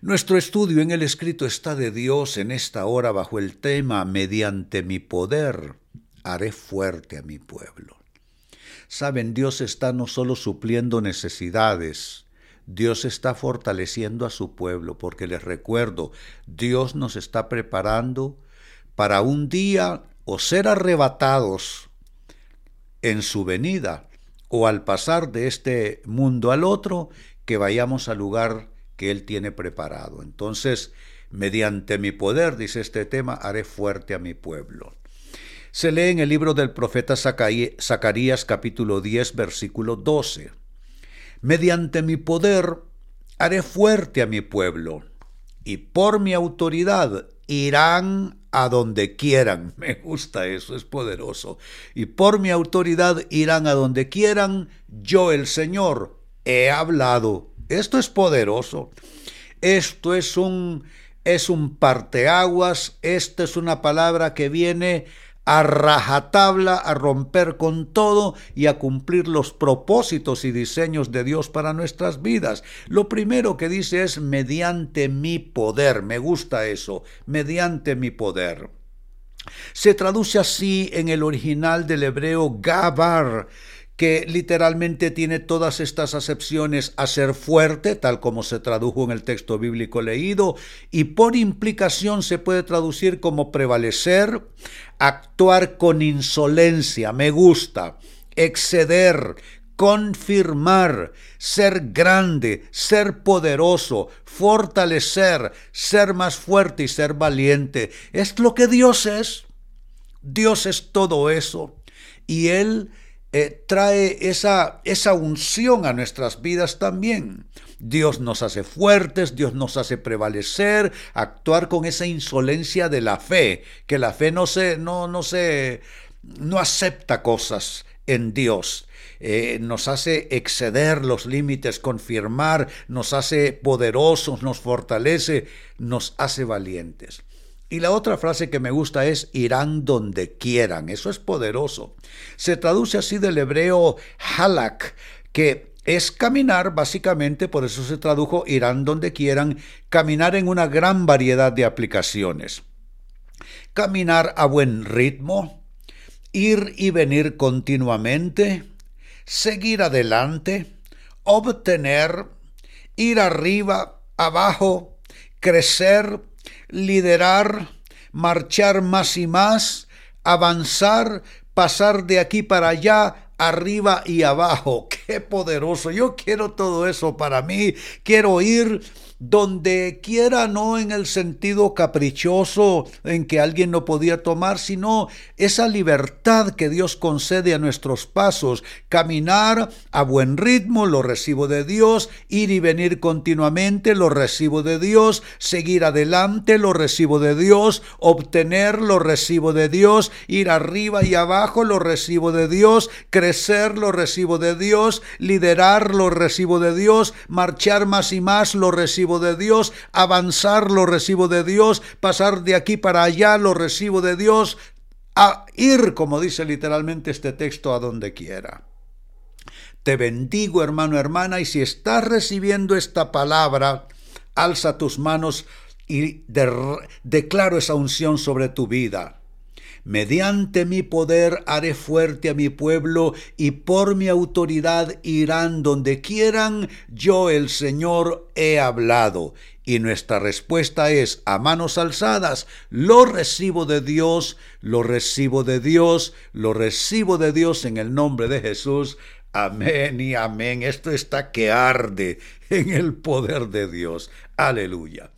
Nuestro estudio en el escrito está de Dios en esta hora bajo el tema Mediante mi poder haré fuerte a mi pueblo. Saben, Dios está no solo supliendo necesidades, Dios está fortaleciendo a su pueblo, porque les recuerdo, Dios nos está preparando para un día o ser arrebatados en su venida, o al pasar de este mundo al otro, que vayamos al lugar que Él tiene preparado. Entonces, mediante mi poder, dice este tema, haré fuerte a mi pueblo. Se lee en el libro del profeta Zacarías capítulo 10 versículo 12. Mediante mi poder haré fuerte a mi pueblo, y por mi autoridad irán a donde quieran. Me gusta eso, es poderoso. Y por mi autoridad irán a donde quieran. Yo, el Señor, he hablado esto es poderoso. Esto es un es un parteaguas, esta es una palabra que viene a rajatabla, a romper con todo y a cumplir los propósitos y diseños de Dios para nuestras vidas. Lo primero que dice es mediante mi poder, me gusta eso, mediante mi poder. Se traduce así en el original del hebreo gabar, que literalmente tiene todas estas acepciones a ser fuerte, tal como se tradujo en el texto bíblico leído, y por implicación se puede traducir como prevalecer, actuar con insolencia, me gusta, exceder, confirmar, ser grande, ser poderoso, fortalecer, ser más fuerte y ser valiente. Es lo que Dios es. Dios es todo eso. Y Él eh, trae esa, esa unción a nuestras vidas también. Dios nos hace fuertes, Dios nos hace prevalecer, actuar con esa insolencia de la fe, que la fe no se, no, no se, no acepta cosas en Dios. Eh, nos hace exceder los límites, confirmar, nos hace poderosos, nos fortalece, nos hace valientes. Y la otra frase que me gusta es irán donde quieran. Eso es poderoso. Se traduce así del hebreo halak, que es caminar, básicamente, por eso se tradujo irán donde quieran, caminar en una gran variedad de aplicaciones. Caminar a buen ritmo, ir y venir continuamente, seguir adelante, obtener, ir arriba, abajo, crecer, liderar, marchar más y más, avanzar, pasar de aquí para allá, arriba y abajo. Qué poderoso. Yo quiero todo eso para mí. Quiero ir donde quiera, no en el sentido caprichoso en que alguien no podía tomar, sino esa libertad que Dios concede a nuestros pasos, caminar a buen ritmo, lo recibo de Dios, ir y venir continuamente, lo recibo de Dios, seguir adelante, lo recibo de Dios, obtener, lo recibo de Dios, ir arriba y abajo, lo recibo de Dios, crecer, lo recibo de Dios, liderar, lo recibo de Dios, marchar más y más, lo recibo de Dios, avanzar lo recibo de Dios, pasar de aquí para allá lo recibo de Dios, a ir, como dice literalmente este texto, a donde quiera. Te bendigo, hermano, hermana, y si estás recibiendo esta palabra, alza tus manos y declaro esa unción sobre tu vida. Mediante mi poder haré fuerte a mi pueblo y por mi autoridad irán donde quieran, yo el Señor he hablado. Y nuestra respuesta es a manos alzadas, lo recibo de Dios, lo recibo de Dios, lo recibo de Dios en el nombre de Jesús. Amén y amén. Esto está que arde en el poder de Dios. Aleluya.